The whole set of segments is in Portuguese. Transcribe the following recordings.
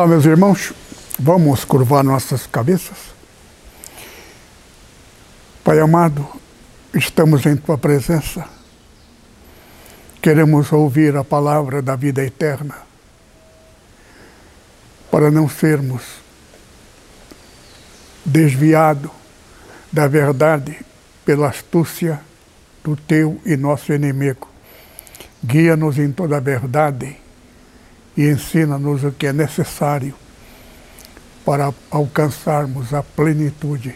Olá, meus irmãos. Vamos curvar nossas cabeças. Pai amado, estamos em tua presença. Queremos ouvir a palavra da vida eterna, para não sermos desviados da verdade pela astúcia do teu e nosso inimigo. Guia-nos em toda a verdade e ensina-nos o que é necessário para alcançarmos a plenitude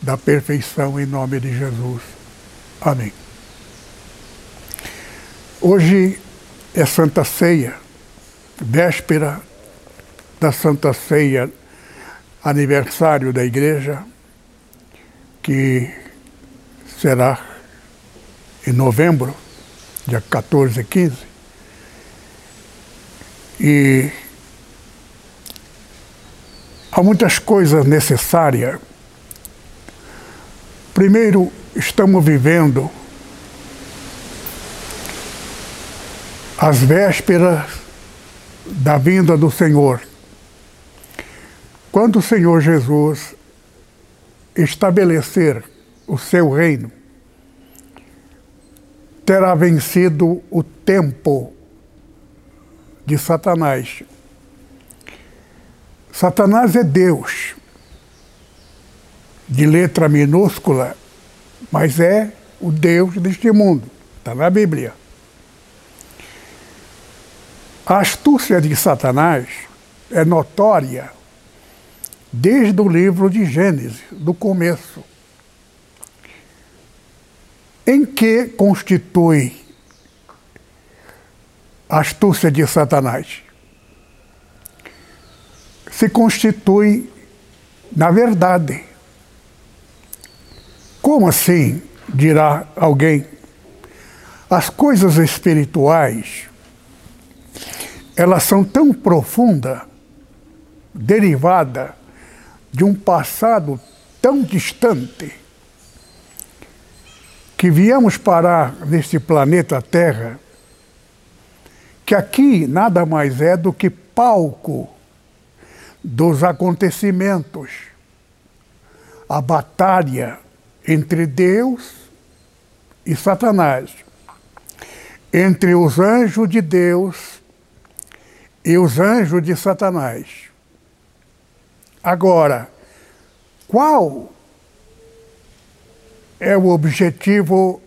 da perfeição em nome de Jesus. Amém. Hoje é Santa Ceia, véspera da Santa Ceia, aniversário da igreja, que será em novembro, dia 14 e 15. E há muitas coisas necessárias. Primeiro, estamos vivendo as vésperas da vinda do Senhor. Quando o Senhor Jesus estabelecer o seu reino, terá vencido o tempo de Satanás. Satanás é Deus, de letra minúscula, mas é o Deus deste mundo. Está na Bíblia. A astúcia de Satanás é notória desde o livro de Gênesis, do começo, em que constitui astúcia de Satanás? Se constitui na verdade. Como assim, dirá alguém? As coisas espirituais, elas são tão profundas, derivadas de um passado tão distante que viemos parar neste planeta Terra, que aqui nada mais é do que palco dos acontecimentos, a batalha entre Deus e Satanás, entre os anjos de Deus e os anjos de Satanás. Agora, qual é o objetivo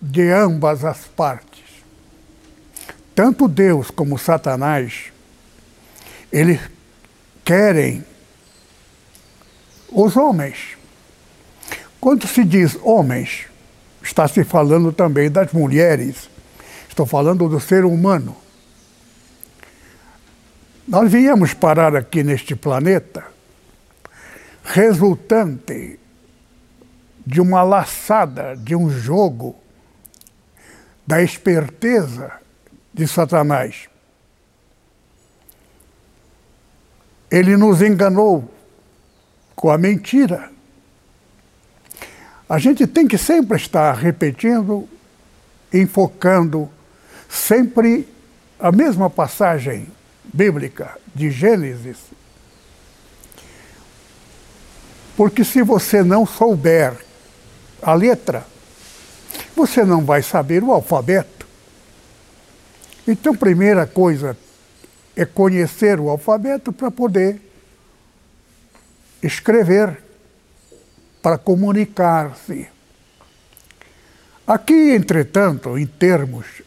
de ambas as partes? Tanto Deus como Satanás, eles querem os homens. Quando se diz homens, está se falando também das mulheres. Estou falando do ser humano. Nós viemos parar aqui neste planeta resultante de uma laçada, de um jogo da esperteza de Satanás. Ele nos enganou com a mentira. A gente tem que sempre estar repetindo, enfocando sempre a mesma passagem bíblica de Gênesis. Porque se você não souber a letra, você não vai saber o alfabeto. Então, primeira coisa é conhecer o alfabeto para poder escrever, para comunicar-se. Aqui, entretanto, em termos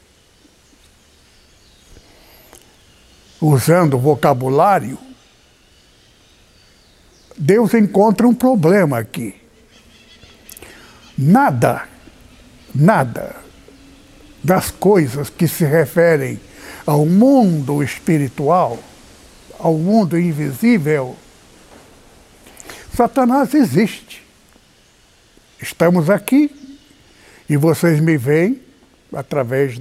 usando vocabulário, Deus encontra um problema aqui. Nada, nada das coisas que se referem ao mundo espiritual, ao mundo invisível, Satanás existe. Estamos aqui e vocês me veem através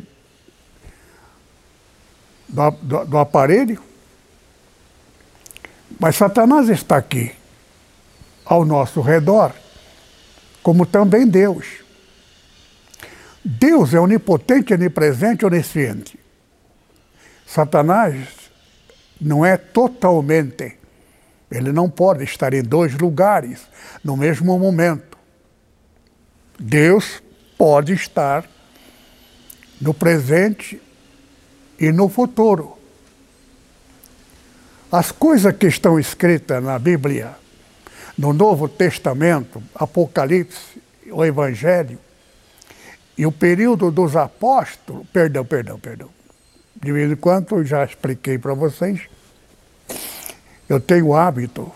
do, do, do aparelho. Mas Satanás está aqui, ao nosso redor, como também Deus. Deus é onipotente, onipresente, onisciente. Satanás não é totalmente. Ele não pode estar em dois lugares no mesmo momento. Deus pode estar no presente e no futuro. As coisas que estão escritas na Bíblia, no Novo Testamento, Apocalipse, o Evangelho, e o período dos apóstolos, perdão, perdão, perdão. De vez em quando eu já expliquei para vocês, eu tenho hábito.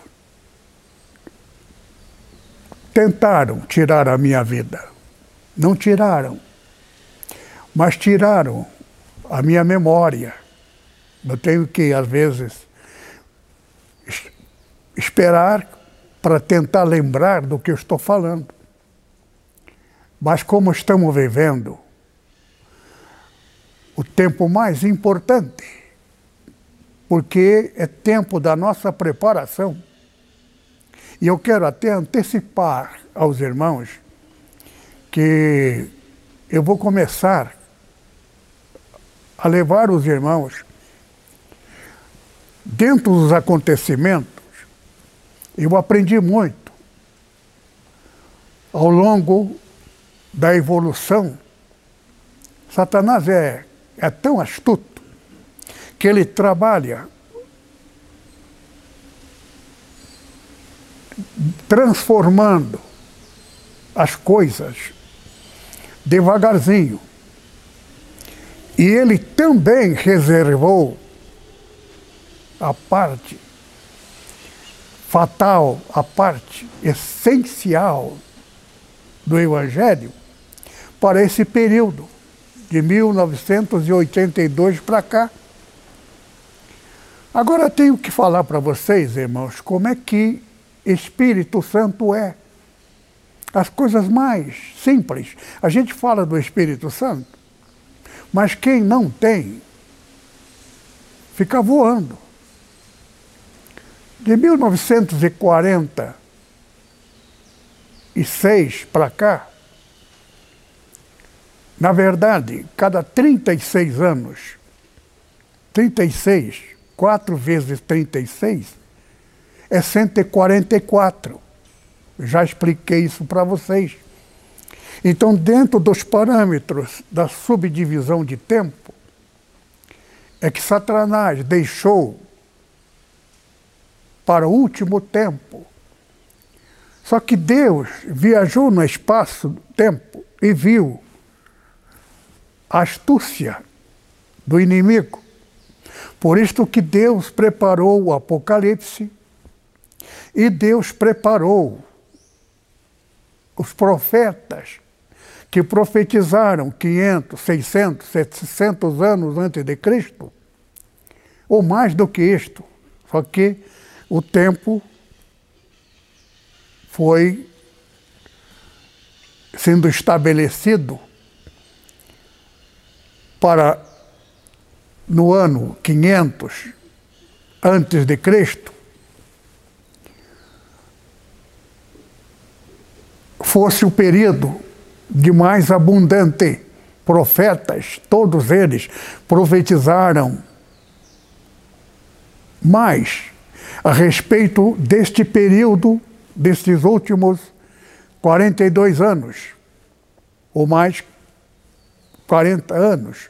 Tentaram tirar a minha vida. Não tiraram. Mas tiraram a minha memória. Eu tenho que, às vezes, esperar para tentar lembrar do que eu estou falando. Mas como estamos vivendo o tempo mais importante, porque é tempo da nossa preparação. E eu quero até antecipar aos irmãos que eu vou começar a levar os irmãos dentro dos acontecimentos. Eu aprendi muito ao longo da evolução. Satanás é, é tão astuto que ele trabalha transformando as coisas devagarzinho. E ele também reservou a parte fatal, a parte essencial do Evangelho para esse período, de 1982 para cá. Agora tenho que falar para vocês, irmãos, como é que Espírito Santo é. As coisas mais simples. A gente fala do Espírito Santo, mas quem não tem, fica voando. De 1946 para cá, na verdade, cada 36 anos, 36, 4 vezes 36, é 144. Já expliquei isso para vocês. Então, dentro dos parâmetros da subdivisão de tempo, é que Satanás deixou para o último tempo. Só que Deus viajou no espaço-tempo e viu a astúcia do inimigo. Por isto que Deus preparou o Apocalipse e Deus preparou os profetas que profetizaram 500, 600, 700 anos antes de Cristo, ou mais do que isto. Só que o tempo foi sendo estabelecido para no ano 500 antes de Cristo fosse o período de mais abundante profetas, todos eles profetizaram mais a respeito deste período, destes últimos 42 anos, ou mais 40 anos.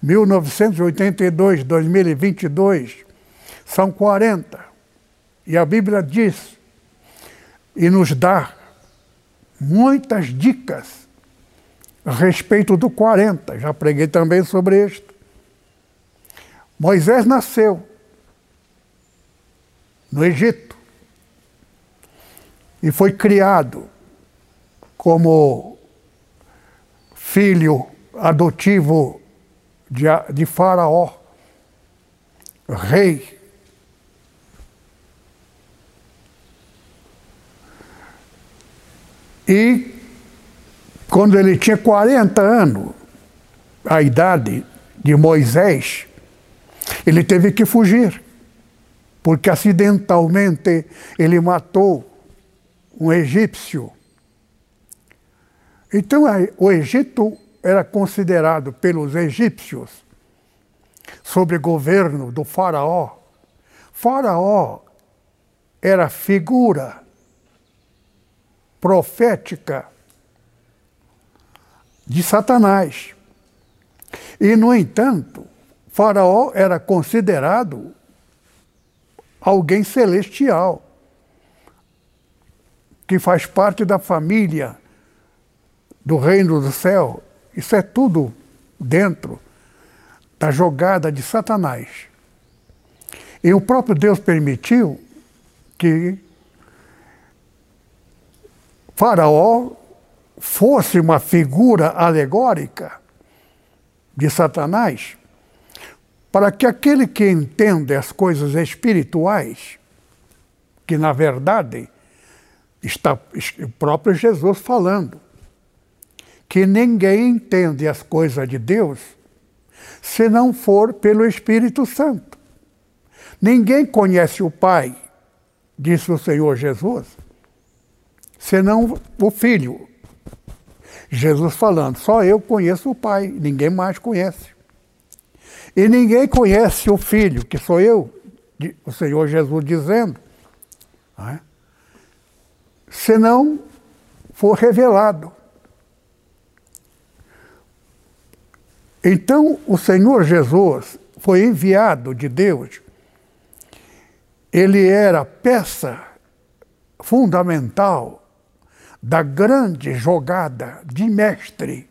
1982, 2022, são 40. E a Bíblia diz e nos dá muitas dicas a respeito do 40. Já preguei também sobre isto. Moisés nasceu no Egito e foi criado como filho adotivo de, de Faraó, rei. E quando ele tinha 40 anos, a idade de Moisés, ele teve que fugir, porque acidentalmente ele matou um egípcio. Então o Egito era considerado pelos egípcios, sob governo do faraó, Faraó era figura profética de Satanás. E, no entanto, Faraó era considerado alguém celestial, que faz parte da família do reino do céu. Isso é tudo dentro da jogada de Satanás. E o próprio Deus permitiu que Faraó fosse uma figura alegórica de Satanás, para que aquele que entende as coisas espirituais, que na verdade está o próprio Jesus falando, que ninguém entende as coisas de Deus se não for pelo Espírito Santo. Ninguém conhece o Pai, disse o Senhor Jesus, senão o Filho. Jesus falando, só eu conheço o Pai, ninguém mais conhece. E ninguém conhece o Filho, que sou eu, o Senhor Jesus dizendo, é? Se não for revelado. Então, o Senhor Jesus foi enviado de Deus ele era peça fundamental da grande jogada de mestre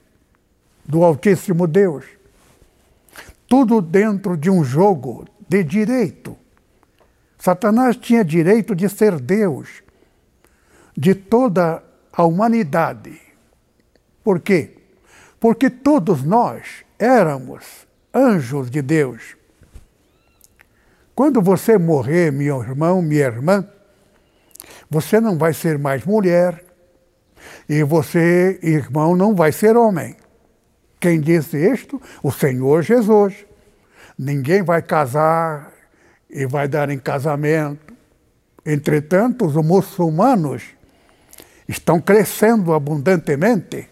do Altíssimo Deus. Tudo dentro de um jogo de direito. Satanás tinha direito de ser Deus de toda a humanidade. Por quê? Porque todos nós éramos anjos de Deus. Quando você morrer, meu irmão, minha irmã, você não vai ser mais mulher e você, irmão, não vai ser homem. Quem disse isto? O Senhor Jesus. Ninguém vai casar e vai dar em casamento. Entretanto, os muçulmanos estão crescendo abundantemente.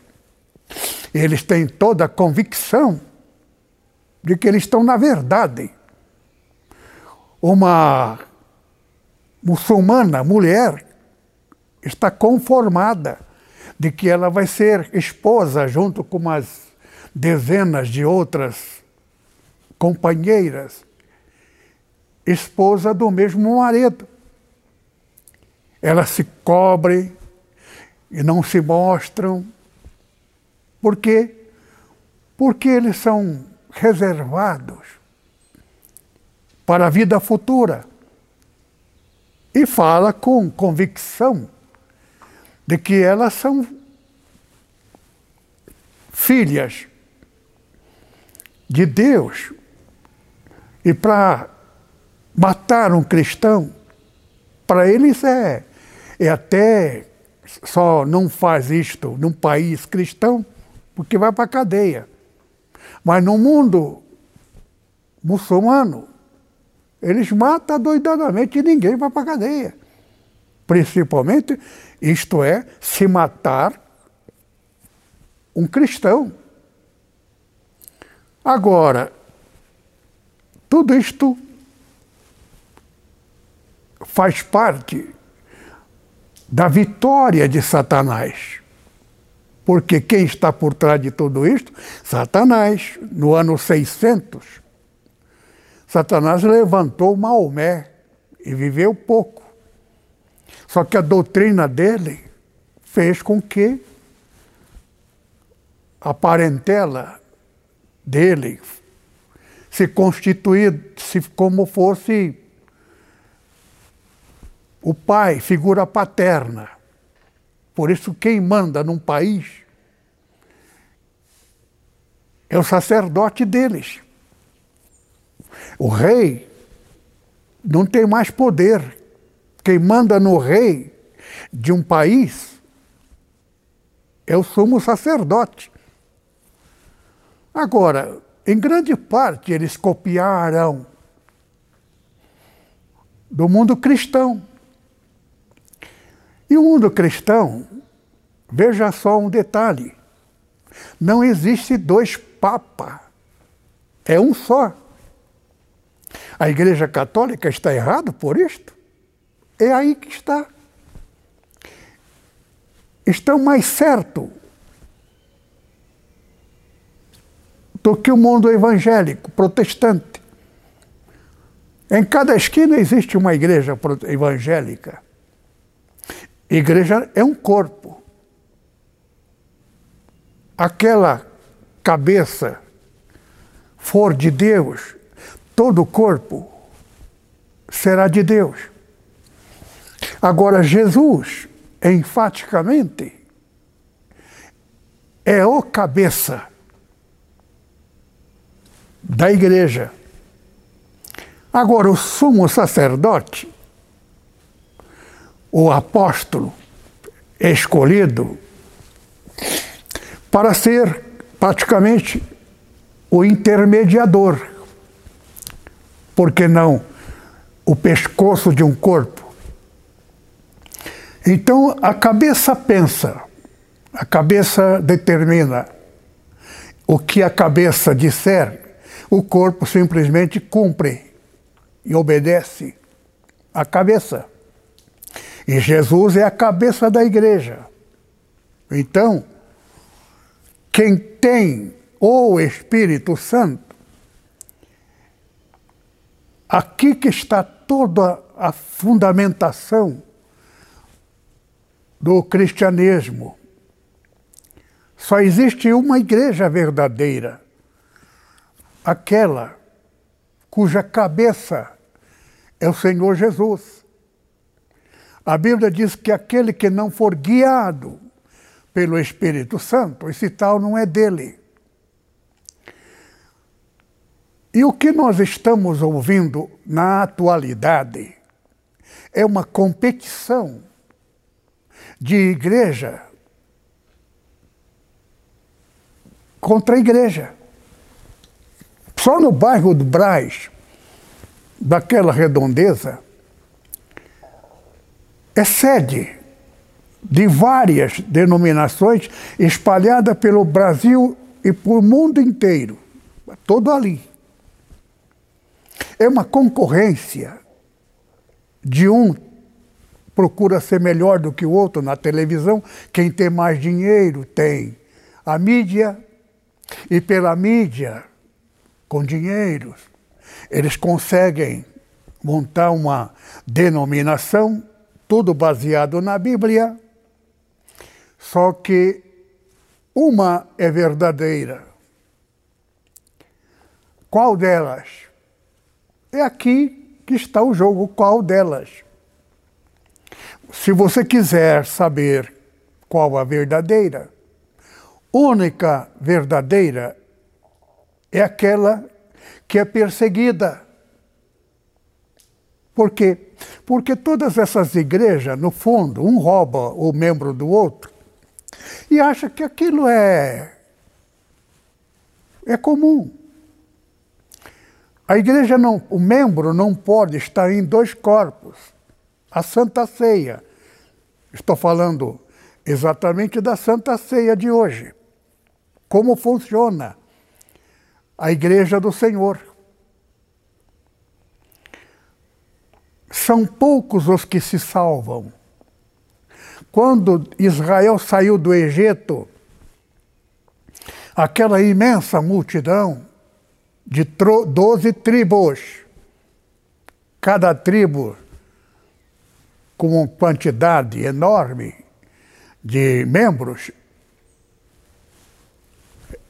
Eles têm toda a convicção de que eles estão na verdade uma muçulmana, mulher, está conformada de que ela vai ser esposa junto com umas dezenas de outras companheiras, esposa do mesmo marido. Elas se cobrem e não se mostram. Por quê? Porque eles são reservados para a vida futura. E fala com convicção de que elas são filhas de Deus. E para matar um cristão, para eles é, é até só não faz isto num país cristão, porque vai para a cadeia. Mas no mundo muçulmano, eles matam doidadamente e ninguém vai para a cadeia. Principalmente, isto é, se matar um cristão. Agora, tudo isto faz parte da vitória de Satanás. Porque quem está por trás de tudo isto? Satanás, no ano 600 Satanás levantou Maomé e viveu pouco. Só que a doutrina dele fez com que a parentela dele se constituísse como fosse o pai, figura paterna. Por isso, quem manda num país é o sacerdote deles. O rei não tem mais poder. Quem manda no rei de um país é o sumo sacerdote. Agora, em grande parte, eles copiaram do mundo cristão. E o mundo cristão, veja só um detalhe: não existe dois papas, é um só. a Igreja Católica está errada por isto? É aí que está. Estão mais certo do que o mundo evangélico, protestante. Em cada esquina existe uma igreja evangélica. Igreja é um corpo. Aquela cabeça for de Deus, todo o corpo será de Deus. Agora, Jesus, enfaticamente, é o cabeça da igreja. Agora, o sumo sacerdote, o apóstolo escolhido, para ser praticamente o intermediador, por que não o pescoço de um corpo? Então a cabeça pensa, a cabeça determina. O que a cabeça disser, o corpo simplesmente cumpre e obedece à cabeça. E Jesus é a cabeça da igreja. Então, quem tem o Espírito Santo, aqui que está toda a fundamentação do cristianismo. Só existe uma igreja verdadeira, aquela cuja cabeça é o Senhor Jesus. A Bíblia diz que aquele que não for guiado pelo Espírito Santo, esse tal não é dele. E o que nós estamos ouvindo na atualidade é uma competição de igreja contra a igreja. Só no bairro do Braz, daquela redondeza, é sede de várias denominações espalhada pelo Brasil e por mundo inteiro, todo ali. É uma concorrência de um procura ser melhor do que o outro na televisão. Quem tem mais dinheiro tem a mídia, e pela mídia, com dinheiro, eles conseguem montar uma denominação, tudo baseado na Bíblia, só que uma é verdadeira. Qual delas? É aqui que está o jogo, qual delas? Se você quiser saber qual a verdadeira, única verdadeira é aquela que é perseguida. Por quê? Porque todas essas igrejas, no fundo, um rouba o membro do outro e acha que aquilo é é comum. A igreja não, o membro não pode estar em dois corpos a Santa Ceia. Estou falando exatamente da Santa Ceia de hoje. Como funciona a Igreja do Senhor. São poucos os que se salvam. Quando Israel saiu do Egito, aquela imensa multidão de doze tribos, cada tribo com uma quantidade enorme de membros,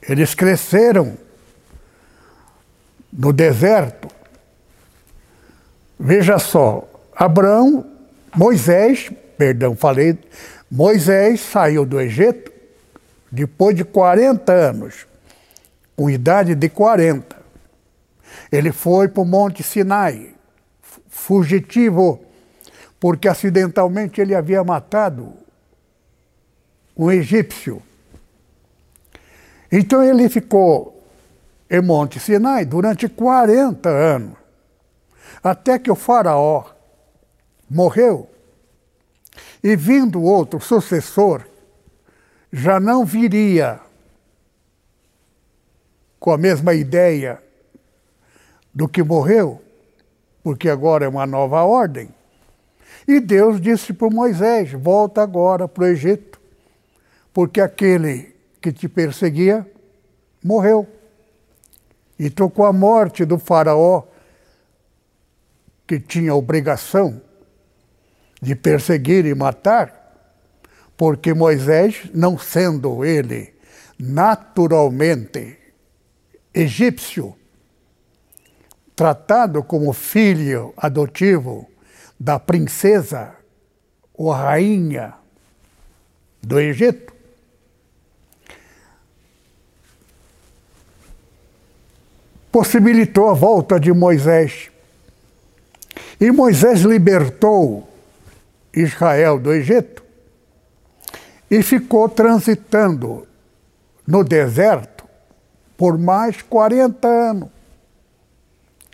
eles cresceram no deserto. Veja só, Abraão, Moisés, perdão, falei, Moisés saiu do Egito depois de 40 anos, com idade de 40. Ele foi para o Monte Sinai, fugitivo porque acidentalmente ele havia matado um egípcio. Então ele ficou em Monte Sinai durante 40 anos, até que o faraó morreu e vindo outro sucessor, já não viria com a mesma ideia do que morreu, porque agora é uma nova ordem. E Deus disse para Moisés: volta agora para o Egito, porque aquele que te perseguia morreu. E trocou a morte do Faraó, que tinha obrigação de perseguir e matar, porque Moisés, não sendo ele naturalmente egípcio, tratado como filho adotivo da princesa ou rainha do Egito, possibilitou a volta de Moisés. E Moisés libertou Israel do Egito e ficou transitando no deserto por mais 40 anos.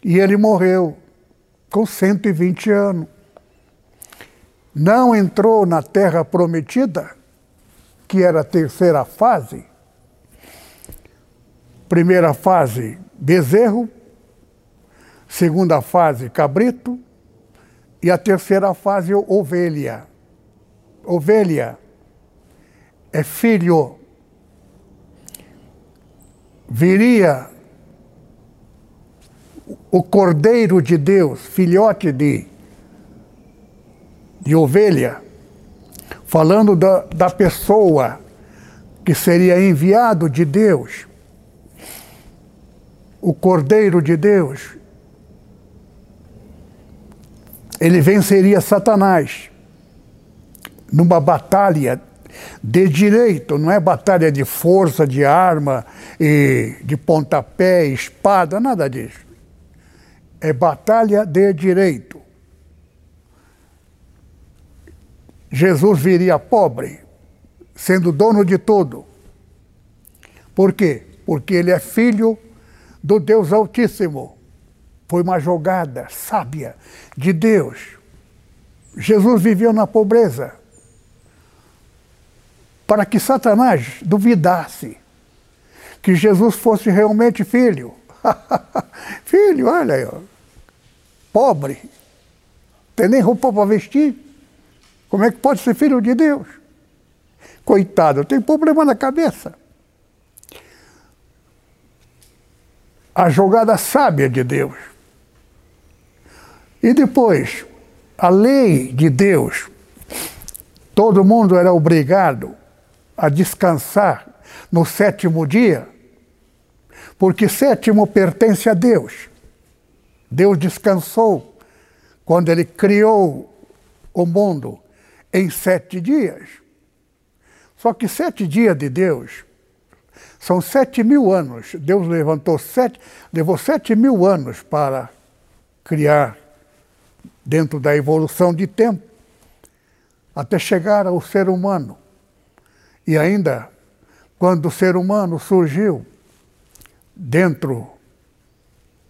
E ele morreu com 120 anos. Não entrou na terra prometida, que era a terceira fase. Primeira fase, bezerro. Segunda fase, cabrito. E a terceira fase, ovelha. Ovelha é filho. Viria o Cordeiro de Deus, filhote de, de ovelha, falando da, da pessoa que seria enviado de Deus, o Cordeiro de Deus, ele venceria Satanás numa batalha de direito, não é batalha de força, de arma, e de pontapé, espada, nada disso é batalha de direito. Jesus viria pobre, sendo dono de tudo. Por quê? Porque ele é filho do Deus Altíssimo. Foi uma jogada sábia de Deus. Jesus viveu na pobreza para que Satanás duvidasse que Jesus fosse realmente filho. filho, olha aí, pobre, tem nem roupa para vestir. Como é que pode ser filho de Deus? Coitado, tem problema na cabeça. A jogada sábia de Deus. E depois, a lei de Deus. Todo mundo era obrigado a descansar no sétimo dia, porque sétimo pertence a Deus. Deus descansou quando ele criou o mundo em sete dias. Só que sete dias de Deus são sete mil anos. Deus levantou sete, levou sete mil anos para criar dentro da evolução de tempo, até chegar ao ser humano. E ainda, quando o ser humano surgiu dentro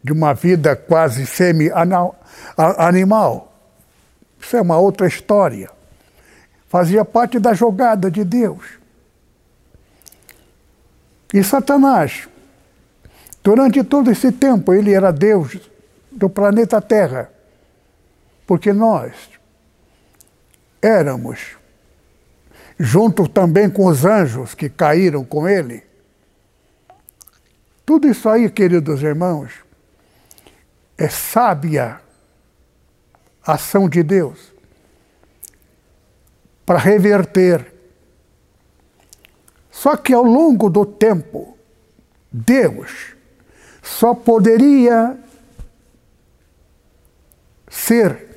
de uma vida quase semi-animal. Isso é uma outra história. Fazia parte da jogada de Deus. E Satanás, durante todo esse tempo, ele era Deus do planeta Terra, porque nós éramos, junto também com os anjos que caíram com ele. Tudo isso aí, queridos irmãos, é sábia ação de Deus para reverter. Só que ao longo do tempo, Deus só poderia ser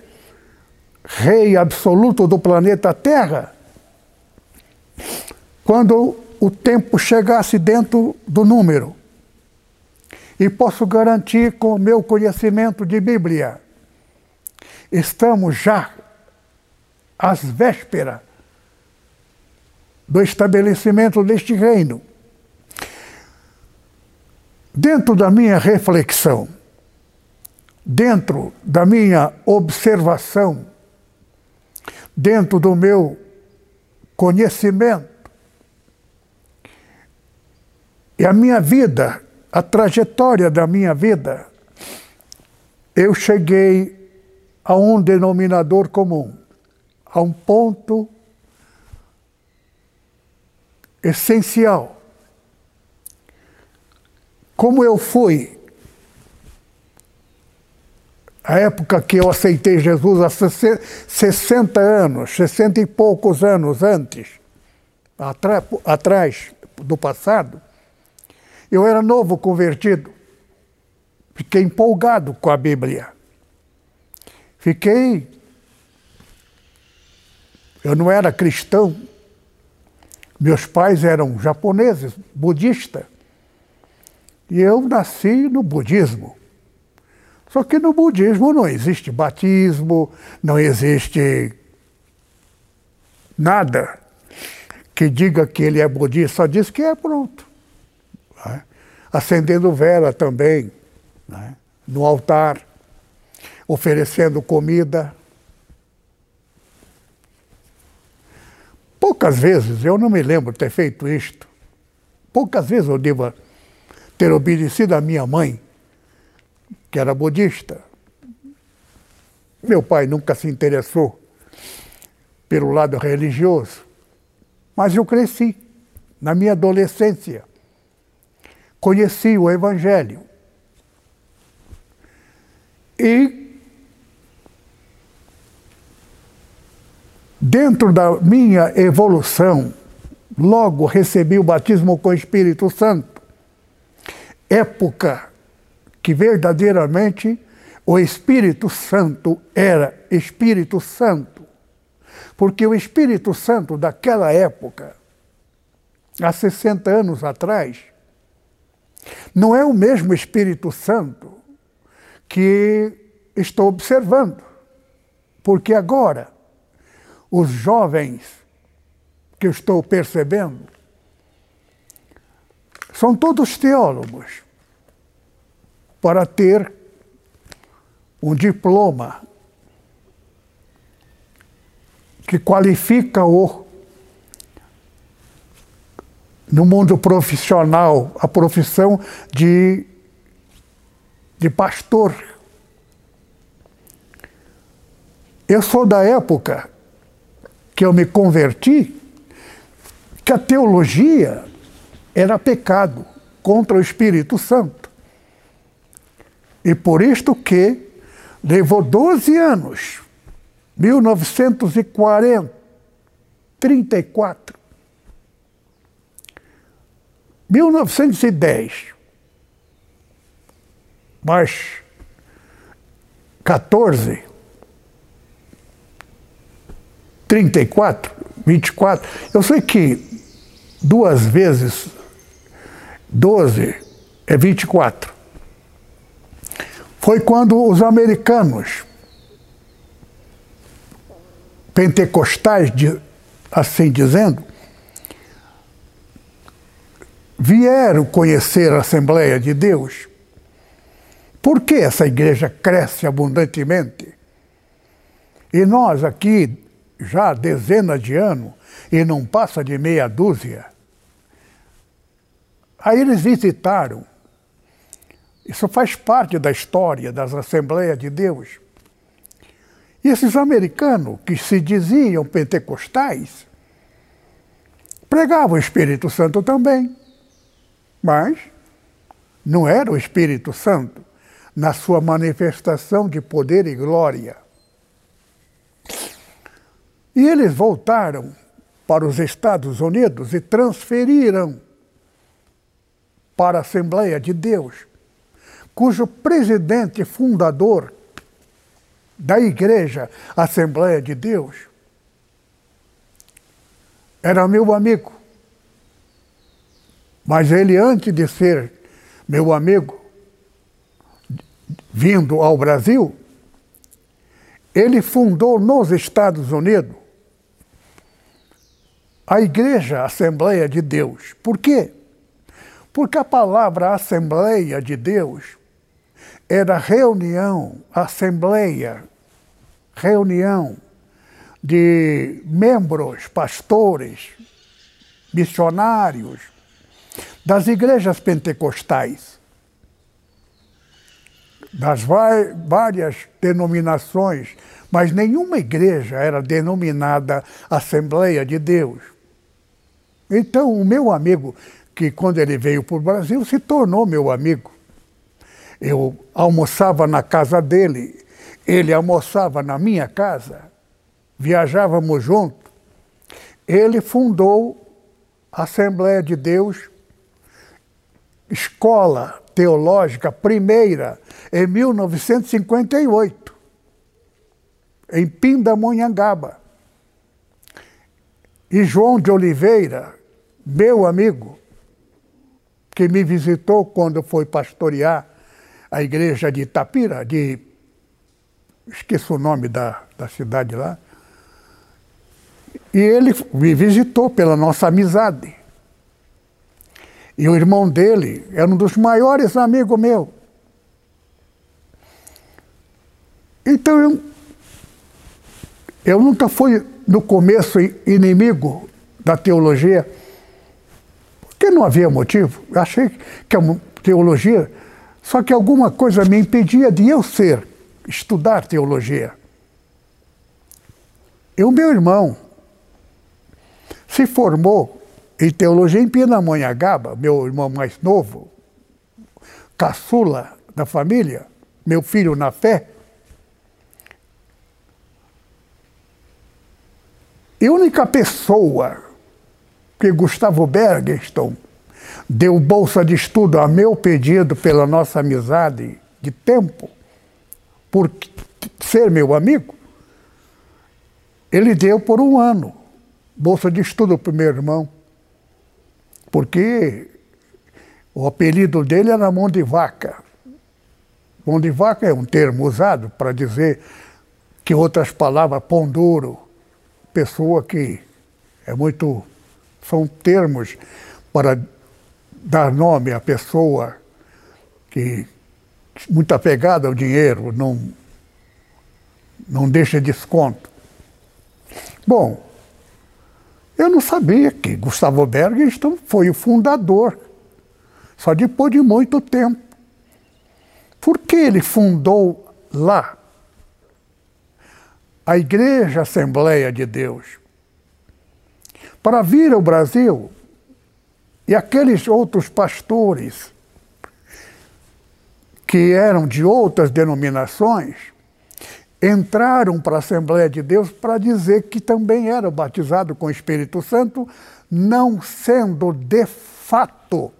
rei absoluto do planeta Terra quando o tempo chegasse dentro do número. E posso garantir com o meu conhecimento de Bíblia, estamos já às vésperas do estabelecimento deste reino. Dentro da minha reflexão, dentro da minha observação, dentro do meu conhecimento, e a minha vida a trajetória da minha vida, eu cheguei a um denominador comum, a um ponto essencial. Como eu fui, a época que eu aceitei Jesus, há 60 anos, 60 e poucos anos antes, atrás do passado, eu era novo convertido. Fiquei empolgado com a Bíblia. Fiquei. Eu não era cristão. Meus pais eram japoneses, budistas. E eu nasci no budismo. Só que no budismo não existe batismo, não existe nada que diga que ele é budista, só diz que é pronto. Né? Acendendo vela também, né? no altar, oferecendo comida. Poucas vezes, eu não me lembro ter feito isto. Poucas vezes eu devo ter obedecido a minha mãe, que era budista. Meu pai nunca se interessou pelo lado religioso, mas eu cresci na minha adolescência. Conheci o Evangelho. E dentro da minha evolução, logo recebi o batismo com o Espírito Santo. Época que verdadeiramente o Espírito Santo era Espírito Santo. Porque o Espírito Santo daquela época, há 60 anos atrás, não é o mesmo Espírito Santo que estou observando. Porque agora, os jovens que eu estou percebendo são todos teólogos para ter um diploma que qualifica-o no mundo profissional, a profissão de de pastor. Eu sou da época que eu me converti, que a teologia era pecado contra o Espírito Santo. E por isto que levou 12 anos, 1940, 34, 1910, mais 14, 34, 24. Eu sei que duas vezes 12 é 24. Foi quando os americanos pentecostais, assim dizendo, vieram conhecer a Assembleia de Deus por que essa igreja cresce abundantemente? E nós aqui, já há dezenas de anos, e não passa de meia dúzia. Aí eles visitaram. Isso faz parte da história das Assembleias de Deus. E esses americanos, que se diziam pentecostais, pregavam o Espírito Santo também. Mas não era o Espírito Santo na sua manifestação de poder e glória. E eles voltaram para os Estados Unidos e transferiram para a Assembleia de Deus, cujo presidente fundador da Igreja Assembleia de Deus era meu amigo. Mas ele, antes de ser meu amigo, vindo ao Brasil, ele fundou nos Estados Unidos a Igreja Assembleia de Deus. Por quê? Porque a palavra Assembleia de Deus era reunião, assembleia, reunião de membros, pastores, missionários das igrejas pentecostais das várias denominações, mas nenhuma igreja era denominada Assembleia de Deus. Então, o meu amigo, que quando ele veio para o Brasil, se tornou meu amigo. Eu almoçava na casa dele, ele almoçava na minha casa, viajávamos juntos. Ele fundou a Assembleia de Deus, escola teológica primeira, em 1958, em Pindamonhangaba. E João de Oliveira, meu amigo, que me visitou quando foi pastorear a igreja de Itapira, de. esqueço o nome da, da cidade lá. E ele me visitou pela nossa amizade. E o irmão dele era um dos maiores amigos meu. Então eu, eu nunca fui no começo inimigo da teologia, porque não havia motivo. Eu achei que a teologia, só que alguma coisa me impedia de eu ser, estudar teologia. E o meu irmão se formou em teologia em Pinamonhangaba, meu irmão mais novo, caçula da família, meu filho na fé. E a única pessoa que Gustavo Bergenston deu bolsa de estudo a meu pedido pela nossa amizade de tempo, por ser meu amigo, ele deu por um ano bolsa de estudo para o meu irmão porque o apelido dele era mão de vaca. Mão de vaca é um termo usado para dizer que outras palavras, pão duro, pessoa que é muito. são termos para dar nome à pessoa que muito apegada ao dinheiro, não, não deixa desconto. Bom, eu não sabia que Gustavo Bergenston foi o fundador, só depois de muito tempo. Por que ele fundou lá a Igreja Assembleia de Deus? Para vir ao Brasil e aqueles outros pastores que eram de outras denominações entraram para a Assembleia de Deus para dizer que também eram batizados com o Espírito Santo, não sendo de fato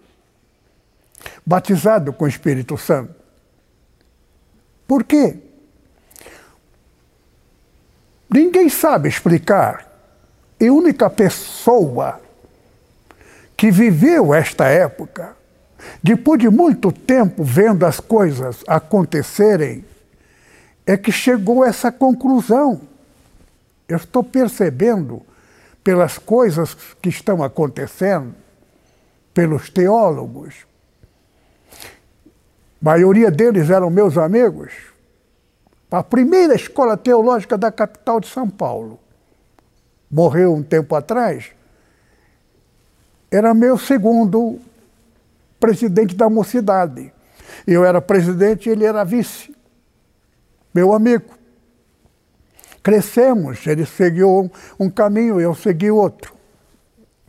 batizado com o Espírito Santo. Por quê? Ninguém sabe explicar. E a única pessoa que viveu esta época, depois de muito tempo vendo as coisas acontecerem é que chegou a essa conclusão. Eu estou percebendo, pelas coisas que estão acontecendo, pelos teólogos, a maioria deles eram meus amigos, a primeira escola teológica da capital de São Paulo, morreu um tempo atrás, era meu segundo presidente da mocidade. Eu era presidente ele era vice meu amigo. Crescemos, ele seguiu um caminho, eu segui outro.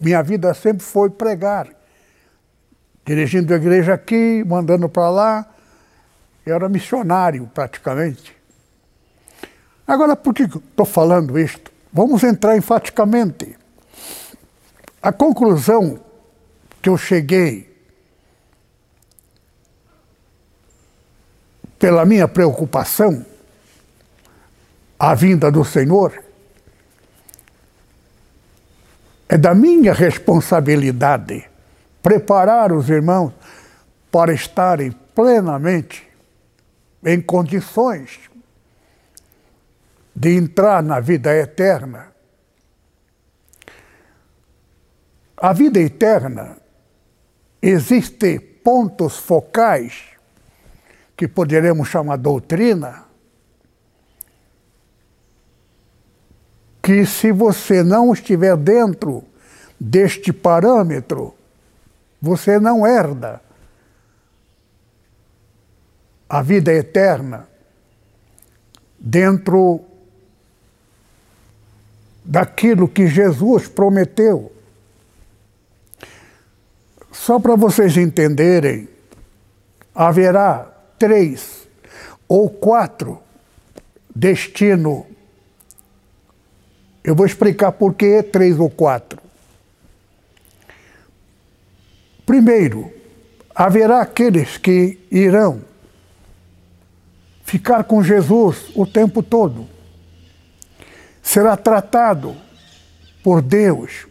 Minha vida sempre foi pregar. Dirigindo a igreja aqui, mandando para lá. Eu era missionário, praticamente. Agora, por que estou falando isto? Vamos entrar enfaticamente. A conclusão que eu cheguei pela minha preocupação a vinda do Senhor, é da minha responsabilidade preparar os irmãos para estarem plenamente em condições de entrar na vida eterna. A vida eterna existe pontos focais que poderemos chamar doutrina que se você não estiver dentro deste parâmetro, você não herda a vida eterna dentro daquilo que Jesus prometeu. Só para vocês entenderem, haverá três ou quatro destino. Eu vou explicar por que três ou quatro. Primeiro, haverá aqueles que irão ficar com Jesus o tempo todo. Será tratado por Deus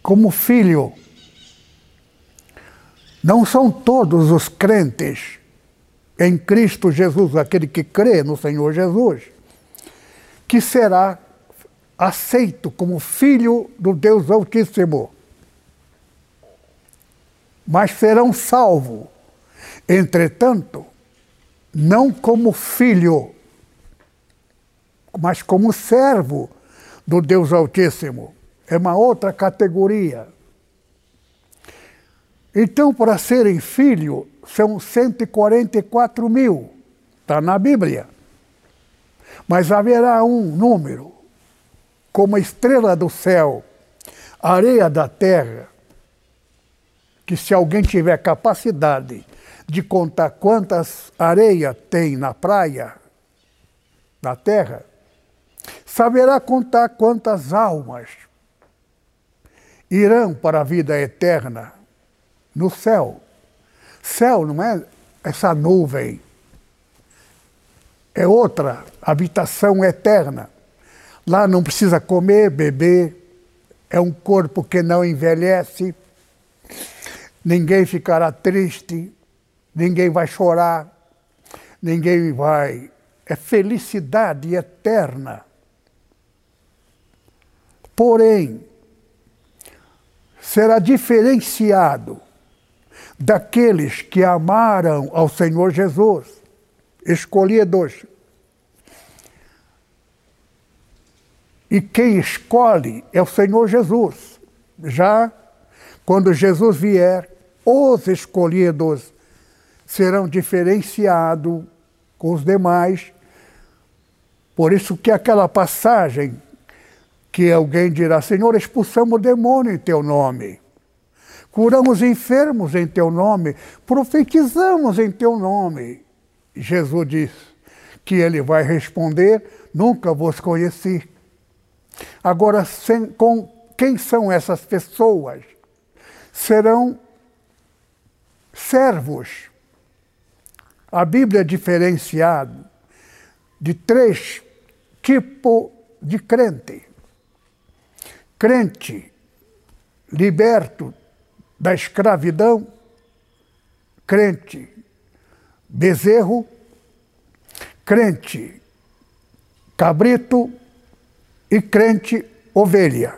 como filho. Não são todos os crentes em Cristo Jesus, aquele que crê no Senhor Jesus, que será aceito como filho do Deus Altíssimo. Mas serão salvos. Entretanto, não como filho, mas como servo do Deus Altíssimo. É uma outra categoria. Então, para serem filho, são 144 mil. Está na Bíblia. Mas haverá um número, como a estrela do céu, areia da terra, que se alguém tiver capacidade de contar quantas areias tem na praia, na terra, saberá contar quantas almas irão para a vida eterna no céu. Céu não é essa nuvem, é outra habitação eterna. Lá não precisa comer, beber, é um corpo que não envelhece, ninguém ficará triste, ninguém vai chorar, ninguém vai. É felicidade eterna. Porém, será diferenciado daqueles que amaram ao Senhor Jesus, escolhidos. E quem escolhe é o Senhor Jesus. Já quando Jesus vier, os escolhidos serão diferenciados com os demais. Por isso que aquela passagem que alguém dirá, Senhor, expulsamos o demônio em teu nome. Curamos enfermos em teu nome, profetizamos em teu nome. Jesus diz que ele vai responder: Nunca vos conheci. Agora, sem, com quem são essas pessoas? Serão servos a Bíblia é diferenciada de três tipos de crente. Crente liberto da escravidão, crente bezerro, crente cabrito e crente ovelha.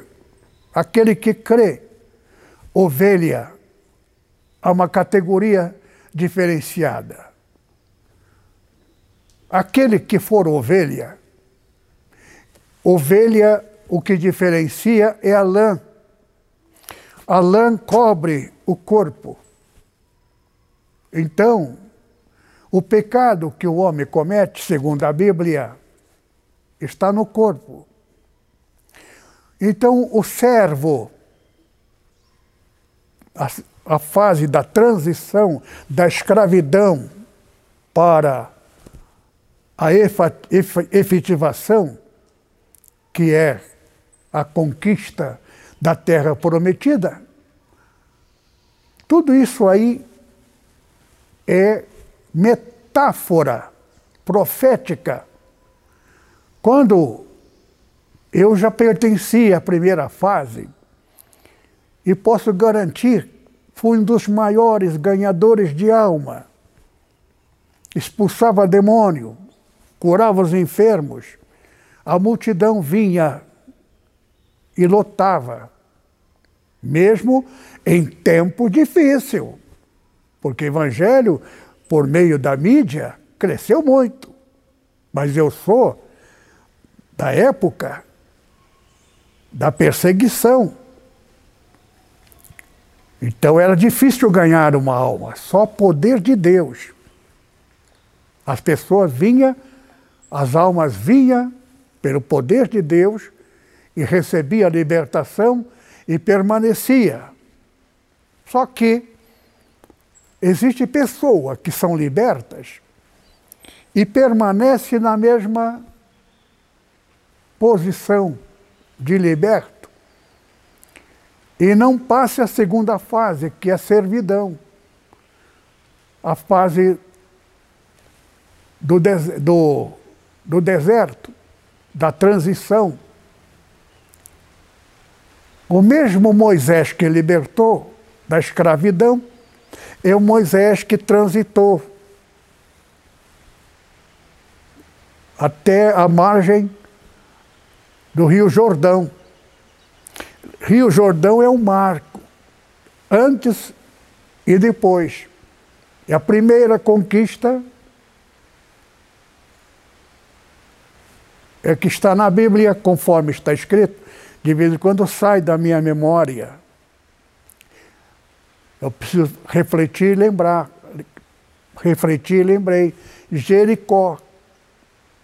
Aquele que crê, ovelha, há uma categoria diferenciada. Aquele que for ovelha, ovelha, o que diferencia é a lã. A lã cobre o corpo. Então, o pecado que o homem comete, segundo a Bíblia, está no corpo. Então, o servo, a, a fase da transição da escravidão para a efetivação, que é a conquista da terra prometida, tudo isso aí é metáfora profética. Quando eu já pertenci à primeira fase, e posso garantir, fui um dos maiores ganhadores de alma. Expulsava demônio, curava os enfermos, a multidão vinha e lotava, mesmo em tempo difícil, porque o evangelho, por meio da mídia, cresceu muito. Mas eu sou da época da perseguição. Então era difícil ganhar uma alma, só poder de Deus. As pessoas vinham, as almas vinham pelo poder de Deus e recebia a libertação e permanecia. Só que existe pessoas que são libertas e permanece na mesma posição de liberto e não passe a segunda fase, que é a servidão. A fase do, do, do deserto, da transição. O mesmo Moisés que libertou da escravidão é o Moisés que transitou até a margem do Rio Jordão. Rio Jordão é um marco, antes e depois. É a primeira conquista é que está na Bíblia, conforme está escrito, de vez em quando sai da minha memória. Eu preciso refletir e lembrar. Refletir e lembrei. Jericó.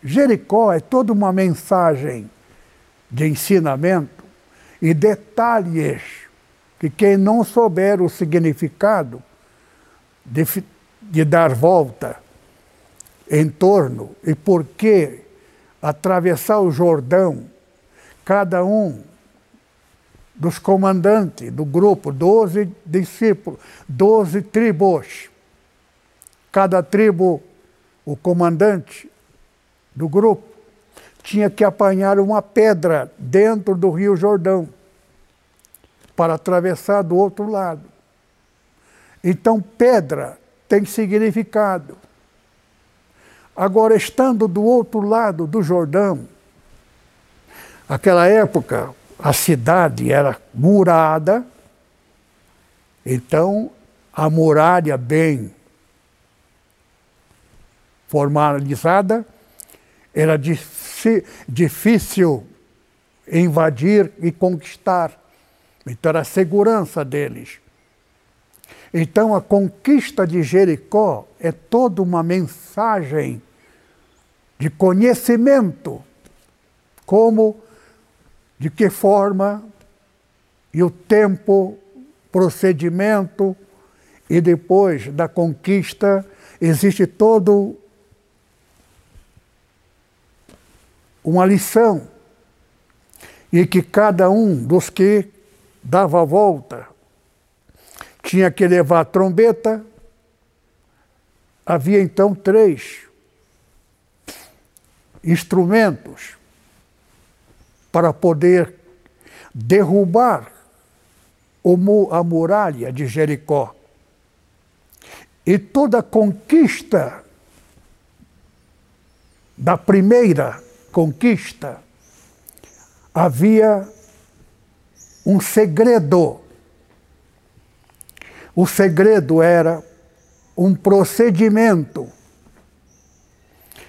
Jericó é toda uma mensagem de ensinamento e detalhes que quem não souber o significado de, de dar volta em torno e por que atravessar o Jordão, cada um dos comandantes do grupo, doze discípulos, doze tribos. Cada tribo, o comandante do grupo, tinha que apanhar uma pedra dentro do Rio Jordão para atravessar do outro lado. Então, pedra tem significado. Agora, estando do outro lado do Jordão, aquela época a cidade era murada, então a muralha bem formalizada era difícil invadir e conquistar. Então era a segurança deles. Então a conquista de Jericó é toda uma mensagem de conhecimento, como, de que forma e o tempo, procedimento e depois da conquista existe todo uma lição e que cada um dos que dava a volta tinha que levar a trombeta. Havia então três instrumentos para poder derrubar a muralha de Jericó. E toda conquista da primeira conquista, havia um segredo. O segredo era um procedimento.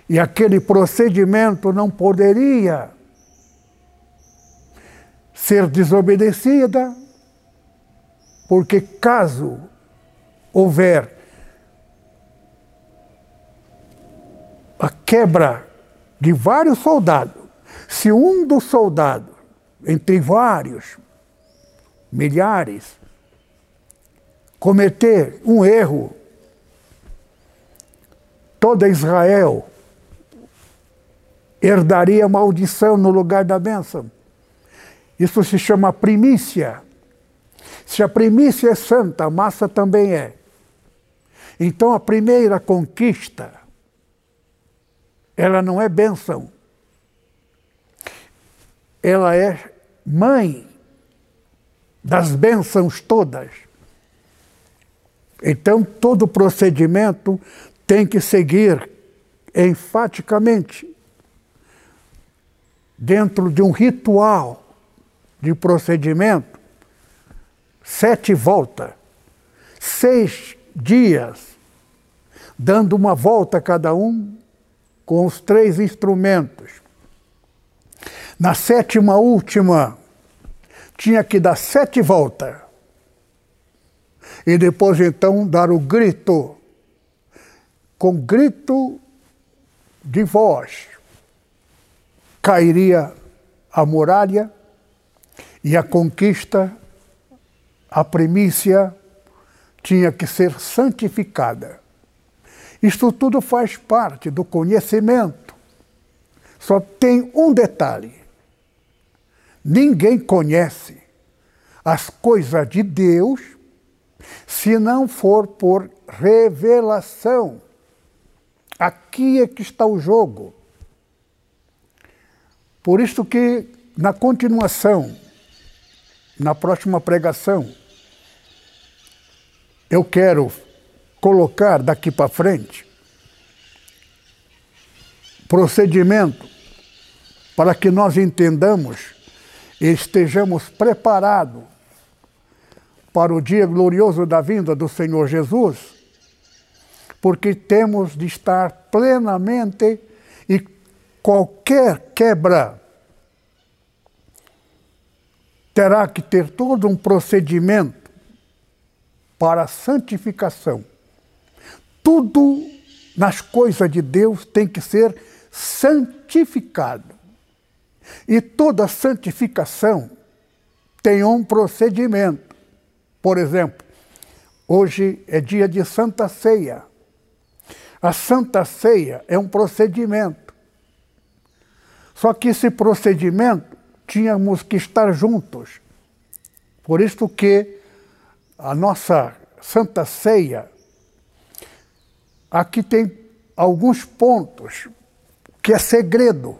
E aquele procedimento não poderia ser desobedecida, porque caso houver a quebra de vários soldados. Se um dos soldados, entre vários, milhares, cometer um erro, toda Israel herdaria maldição no lugar da bênção. Isso se chama primícia. Se a primícia é santa, a massa também é. Então a primeira conquista ela não é bênção. Ela é mãe das bênçãos todas. Então, todo procedimento tem que seguir enfaticamente dentro de um ritual de procedimento, sete voltas, seis dias, dando uma volta cada um, com os três instrumentos. Na sétima última, tinha que dar sete voltas. E depois então dar o grito. Com grito de vós cairia a muralha e a conquista, a primícia, tinha que ser santificada. Isto tudo faz parte do conhecimento. Só tem um detalhe: ninguém conhece as coisas de Deus se não for por revelação. Aqui é que está o jogo. Por isso que na continuação, na próxima pregação, eu quero colocar daqui para frente procedimento para que nós entendamos e estejamos preparados para o dia glorioso da vinda do Senhor Jesus, porque temos de estar plenamente e qualquer quebra terá que ter todo um procedimento para a santificação. Tudo nas coisas de Deus tem que ser santificado. E toda santificação tem um procedimento. Por exemplo, hoje é dia de Santa Ceia. A Santa Ceia é um procedimento. Só que esse procedimento tínhamos que estar juntos. Por isso que a nossa Santa Ceia aqui tem alguns pontos que é segredo.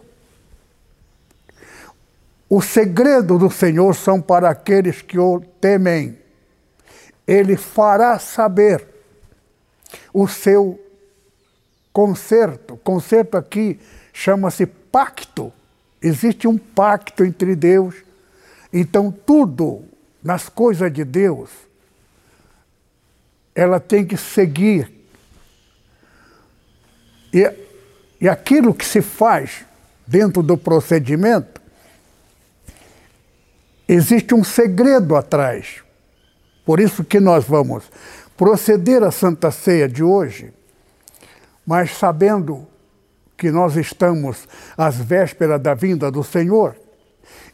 O segredo do Senhor são para aqueles que o temem ele fará saber o seu conserto. Conserto aqui chama-se pacto. Existe um pacto entre Deus. Então, tudo nas coisas de Deus, ela tem que seguir. E, e aquilo que se faz dentro do procedimento, existe um segredo atrás. Por isso que nós vamos proceder à Santa Ceia de hoje, mas sabendo que nós estamos às vésperas da vinda do Senhor,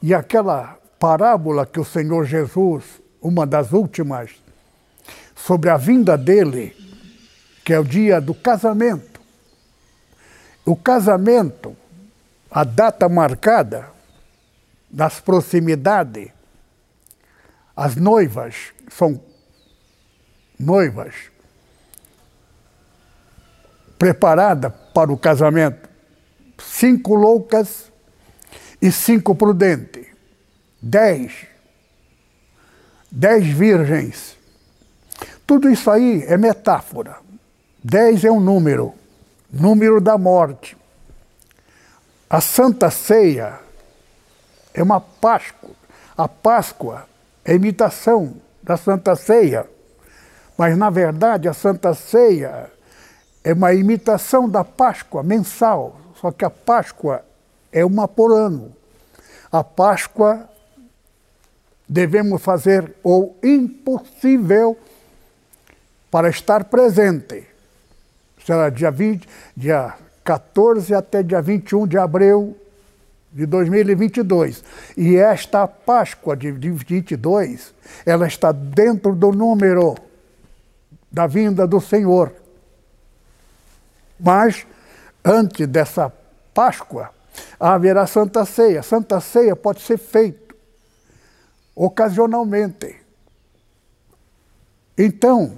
e aquela parábola que o Senhor Jesus, uma das últimas, sobre a vinda dele, que é o dia do casamento. O casamento, a data marcada, nas proximidades, as noivas são noivas preparadas para o casamento. Cinco loucas e cinco prudentes. Dez. Dez virgens. Tudo isso aí é metáfora. Dez é um número, número da morte. A Santa Ceia é uma Páscoa. A Páscoa é imitação da Santa Ceia. Mas, na verdade, a Santa Ceia é uma imitação da Páscoa mensal, só que a Páscoa é uma por ano. A Páscoa devemos fazer o impossível para estar presente. Será dia, 20, dia 14 até dia 21 de abril de 2022. E esta Páscoa de 22, ela está dentro do número da vinda do Senhor. Mas, antes dessa Páscoa, haverá Santa Ceia. Santa Ceia pode ser feito ocasionalmente. Então,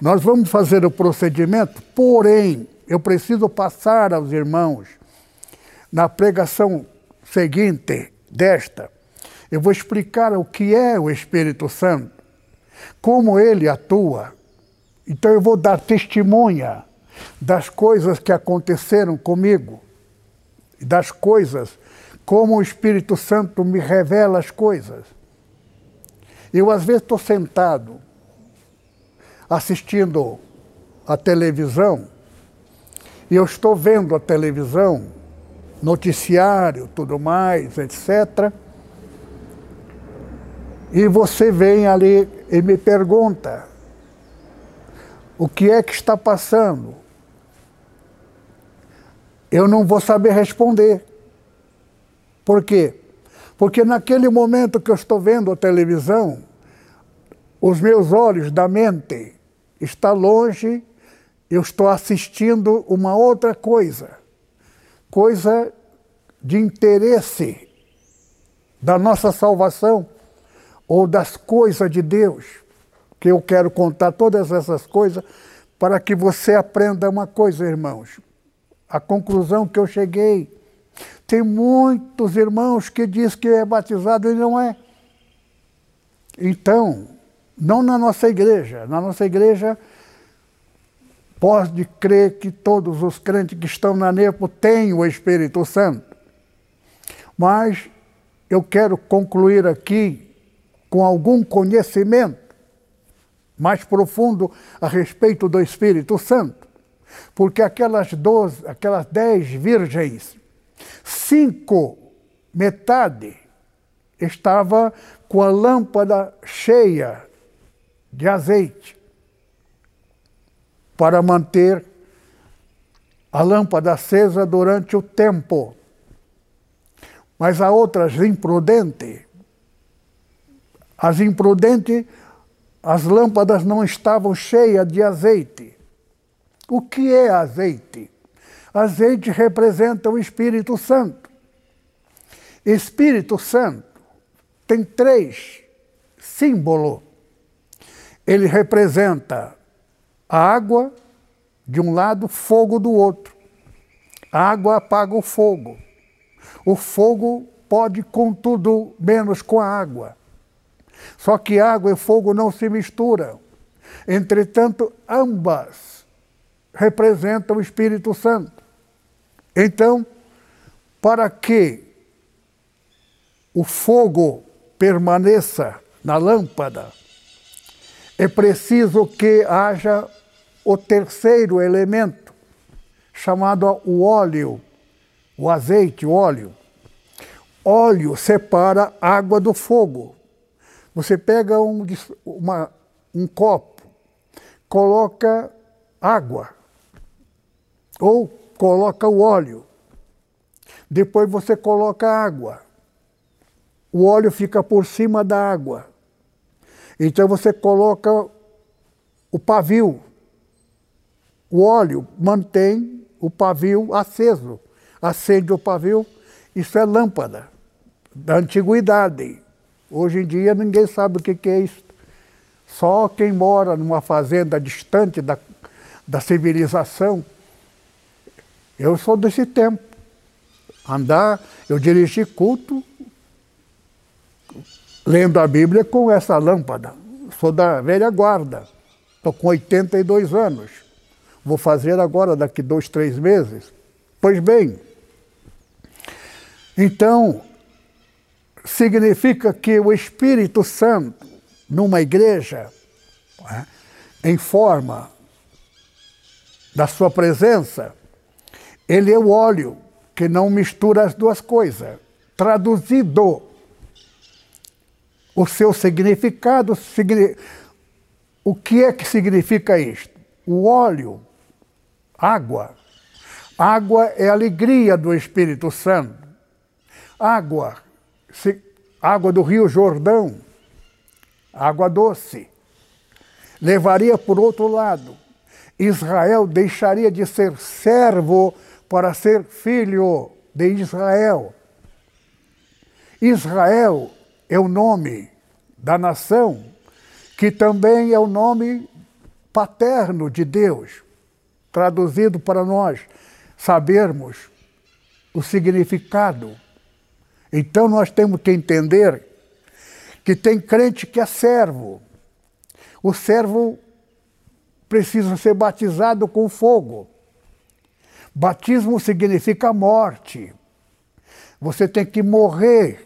nós vamos fazer o procedimento, porém, eu preciso passar aos irmãos na pregação seguinte desta, eu vou explicar o que é o Espírito Santo, como ele atua. Então eu vou dar testemunha das coisas que aconteceram comigo, das coisas, como o Espírito Santo me revela as coisas. Eu às vezes estou sentado assistindo a televisão e eu estou vendo a televisão noticiário, tudo mais, etc. E você vem ali e me pergunta o que é que está passando. Eu não vou saber responder. Por quê? Porque naquele momento que eu estou vendo a televisão, os meus olhos da mente estão longe, eu estou assistindo uma outra coisa, coisa de interesse da nossa salvação ou das coisas de Deus, que eu quero contar todas essas coisas para que você aprenda uma coisa, irmãos. A conclusão que eu cheguei, tem muitos irmãos que diz que é batizado e não é. Então, não na nossa igreja, na nossa igreja pode crer que todos os crentes que estão na NEPO têm o Espírito Santo. Mas eu quero concluir aqui com algum conhecimento mais profundo a respeito do Espírito Santo. Porque aquelas doze, aquelas dez virgens, cinco, metade, estava com a lâmpada cheia de azeite para manter a lâmpada acesa durante o tempo. Mas a outras imprudentes, as imprudentes, as lâmpadas não estavam cheias de azeite. O que é azeite? Azeite representa o Espírito Santo. Espírito Santo tem três símbolos. Ele representa a água de um lado, fogo do outro. A água apaga o fogo. O fogo pode com tudo menos com a água. Só que água e fogo não se misturam. Entretanto, ambas representam o Espírito Santo. Então, para que o fogo permaneça na lâmpada, é preciso que haja o terceiro elemento, chamado o óleo, o azeite, o óleo. Óleo separa água do fogo. Você pega um, uma, um copo, coloca água, ou coloca o óleo. Depois você coloca água. O óleo fica por cima da água. Então você coloca o pavio. O óleo mantém o pavio aceso. Acende o pavio, isso é lâmpada da antiguidade. Hoje em dia ninguém sabe o que é isso. Só quem mora numa fazenda distante da, da civilização. Eu sou desse tempo. Andar, eu dirigi culto lendo a Bíblia com essa lâmpada. Sou da velha guarda, estou com 82 anos. Vou fazer agora, daqui dois, três meses. Pois bem, então, significa que o Espírito Santo, numa igreja, é, em forma da sua presença, ele é o óleo que não mistura as duas coisas. Traduzido, o seu significado, o que é que significa isto? O óleo, água. Água é alegria do Espírito Santo. Água, água do Rio Jordão, água doce. Levaria por outro lado. Israel deixaria de ser servo para ser filho de Israel. Israel é o nome da nação, que também é o nome paterno de Deus, traduzido para nós sabermos o significado. Então nós temos que entender que tem crente que é servo. O servo precisa ser batizado com fogo. Batismo significa morte. Você tem que morrer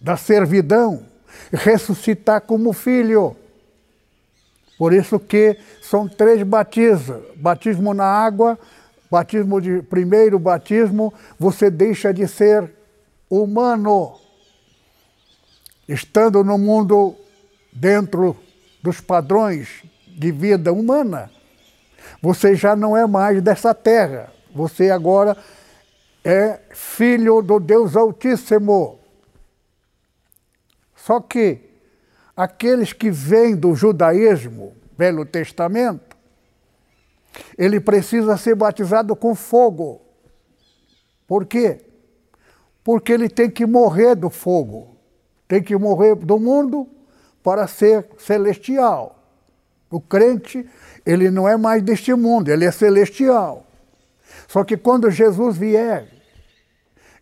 da servidão, ressuscitar como filho. Por isso que são três batismos: batismo na água, batismo de primeiro batismo, você deixa de ser humano, estando no mundo dentro dos padrões de vida humana. Você já não é mais dessa terra, Você agora é filho do Deus Altíssimo. Só que aqueles que vêm do judaísmo, Velho Testamento, ele precisa ser batizado com fogo. Por quê? Porque ele tem que morrer do fogo, tem que morrer do mundo para ser celestial. O crente, ele não é mais deste mundo, ele é celestial. Só que quando Jesus vier,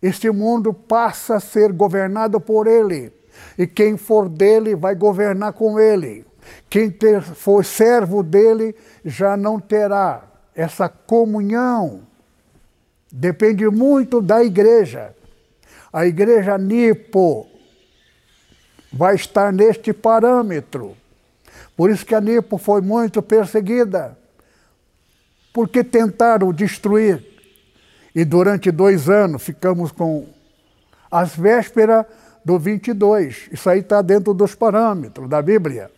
este mundo passa a ser governado por ele. E quem for dele vai governar com ele. Quem ter, for servo dele já não terá essa comunhão. Depende muito da igreja. A igreja Nipo vai estar neste parâmetro. Por isso que a Nipo foi muito perseguida, porque tentaram destruir. E durante dois anos ficamos com as vésperas do 22. Isso aí está dentro dos parâmetros da Bíblia.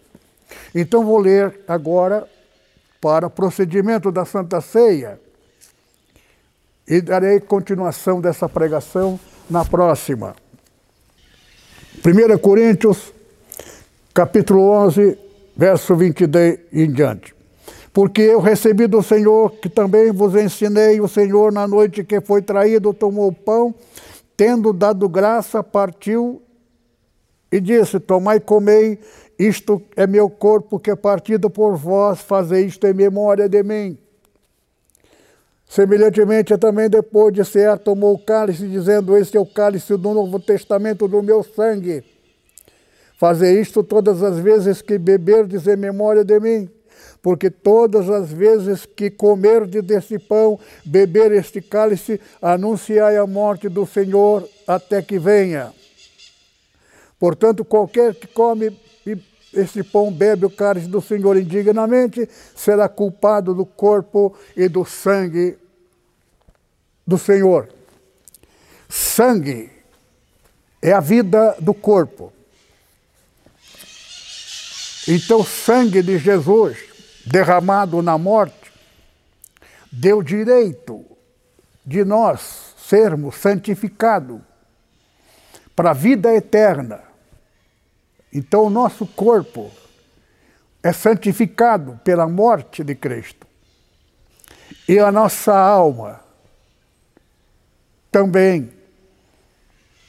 Então vou ler agora para o procedimento da Santa Ceia e darei continuação dessa pregação na próxima. 1 Coríntios, capítulo 11, verso 22 em diante. Porque eu recebi do Senhor, que também vos ensinei, o Senhor, na noite que foi traído, tomou o pão, tendo dado graça, partiu e disse: Tomai e comei, isto é meu corpo que é partido por vós, fazei isto em memória de mim. Semelhantemente, também depois de ser, tomou o cálice, dizendo: Este é o cálice do Novo Testamento do meu sangue. Fazer isto todas as vezes que beberdes em memória de mim. Porque todas as vezes que comerdes deste pão, beber este cálice, anunciai a morte do Senhor até que venha. Portanto, qualquer que come este pão, bebe o cálice do Senhor indignamente, será culpado do corpo e do sangue do Senhor. Sangue é a vida do corpo. Então, o sangue de Jesus, derramado na morte, deu direito de nós sermos santificados para a vida eterna. Então, o nosso corpo é santificado pela morte de Cristo. E a nossa alma também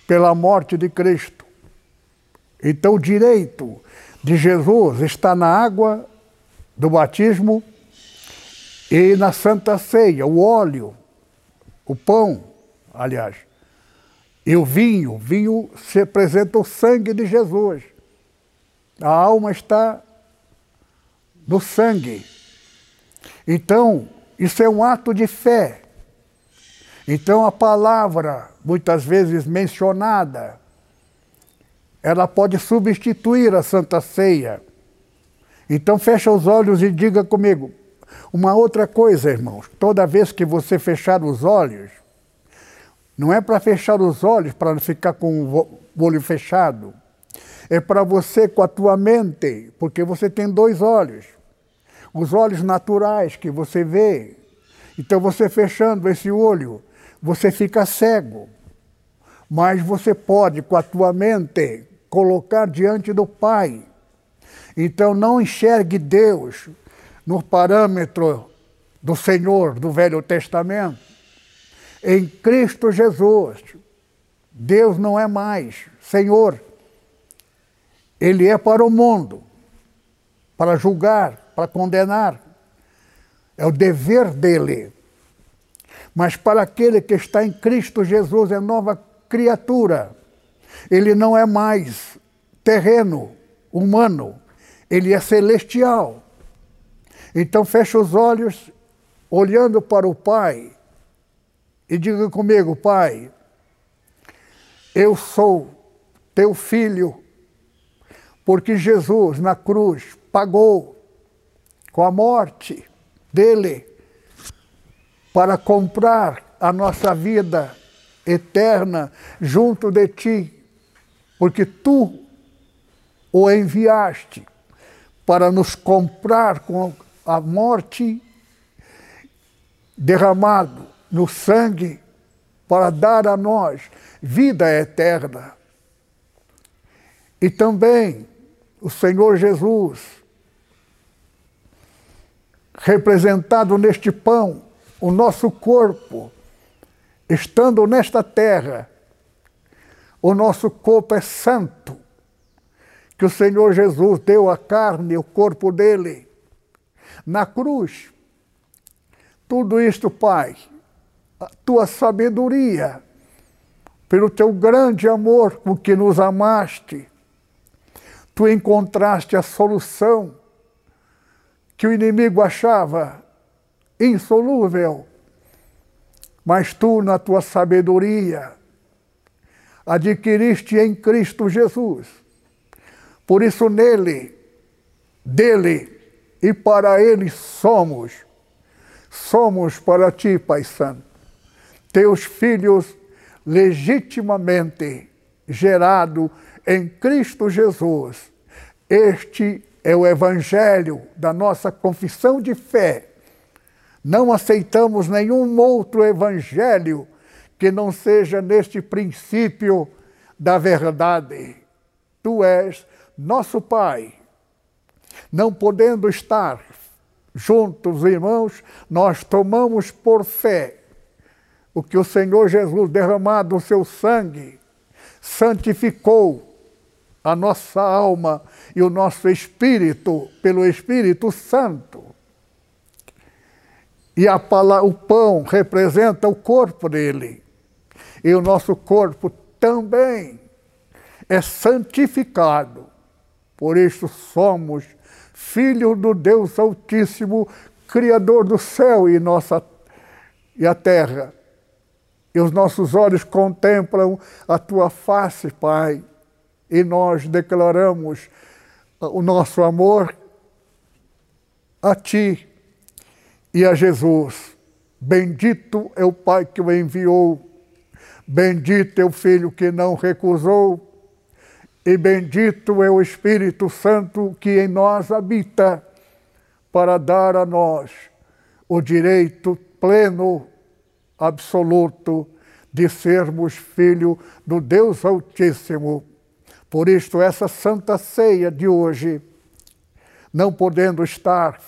pela morte de Cristo. Então, o direito de Jesus está na água do batismo e na Santa Ceia, o óleo, o pão, aliás, e o vinho. O vinho se representa o sangue de Jesus. A alma está no sangue. Então, isso é um ato de fé. Então, a palavra, muitas vezes mencionada, ela pode substituir a Santa Ceia. Então fecha os olhos e diga comigo. Uma outra coisa, irmãos, toda vez que você fechar os olhos, não é para fechar os olhos para ficar com o olho fechado. É para você com a tua mente, porque você tem dois olhos. Os olhos naturais que você vê. Então você fechando esse olho, você fica cego. Mas você pode com a tua mente colocar diante do Pai. Então não enxergue Deus no parâmetro do Senhor do Velho Testamento. Em Cristo Jesus, Deus não é mais Senhor. Ele é para o mundo, para julgar, para condenar. É o dever dele. Mas para aquele que está em Cristo Jesus é nova criatura. Ele não é mais terreno, humano, ele é celestial. Então fecha os olhos, olhando para o Pai, e diga comigo, Pai, eu sou teu filho, porque Jesus na cruz pagou com a morte dele para comprar a nossa vida eterna junto de ti porque tu o enviaste para nos comprar com a morte derramado no sangue para dar a nós vida eterna. E também o Senhor Jesus, representado neste pão, o nosso corpo, estando nesta terra, o nosso corpo é santo, que o Senhor Jesus deu a carne, o corpo dele, na cruz. Tudo isto, Pai, a tua sabedoria, pelo teu grande amor com que nos amaste, tu encontraste a solução que o inimigo achava insolúvel, mas tu, na tua sabedoria, adquiriste em Cristo Jesus. Por isso, nele, dele e para ele somos. Somos para ti, Pai Santo, teus filhos legitimamente gerado em Cristo Jesus. Este é o evangelho da nossa confissão de fé. Não aceitamos nenhum outro evangelho que não seja neste princípio da verdade. Tu és nosso Pai. Não podendo estar juntos, irmãos, nós tomamos por fé o que o Senhor Jesus, derramado o seu sangue, santificou a nossa alma e o nosso espírito pelo Espírito Santo. E a o pão representa o corpo dele e o nosso corpo também é santificado. Por isso somos filhos do Deus Altíssimo, Criador do céu e, nossa, e a terra. E os nossos olhos contemplam a tua face, Pai, e nós declaramos o nosso amor a Ti e a Jesus. Bendito é o Pai que o enviou Bendito é o Filho que não recusou, e bendito é o Espírito Santo que em nós habita, para dar a nós o direito pleno, absoluto, de sermos filho do Deus Altíssimo. Por isto, essa santa ceia de hoje, não podendo estar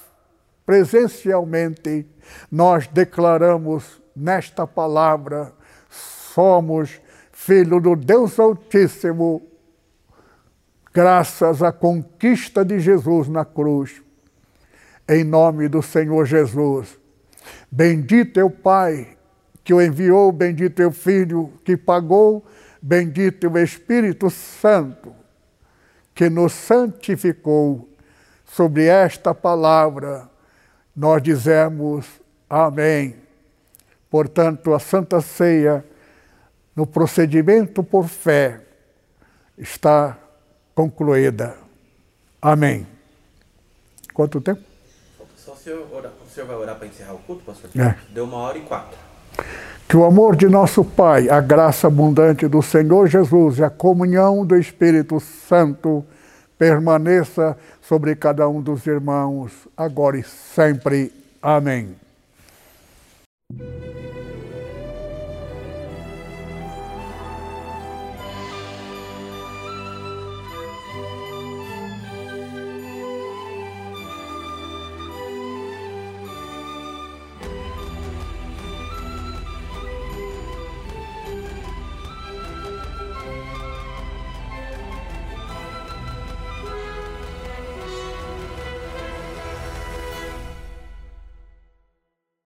presencialmente, nós declaramos nesta palavra somos filho do Deus Altíssimo, graças à conquista de Jesus na cruz. Em nome do Senhor Jesus. Bendito é o Pai que o enviou, bendito é o Filho que pagou, bendito é o Espírito Santo que nos santificou. Sobre esta palavra, nós dizemos Amém. Portanto, a Santa Ceia no procedimento por fé está concluída. Amém. Quanto tempo? Só o senhor, orar, o senhor vai orar para encerrar o culto, pastor? É. Deu uma hora e quatro. Que o amor de nosso Pai, a graça abundante do Senhor Jesus e a comunhão do Espírito Santo permaneça sobre cada um dos irmãos, agora e sempre. Amém.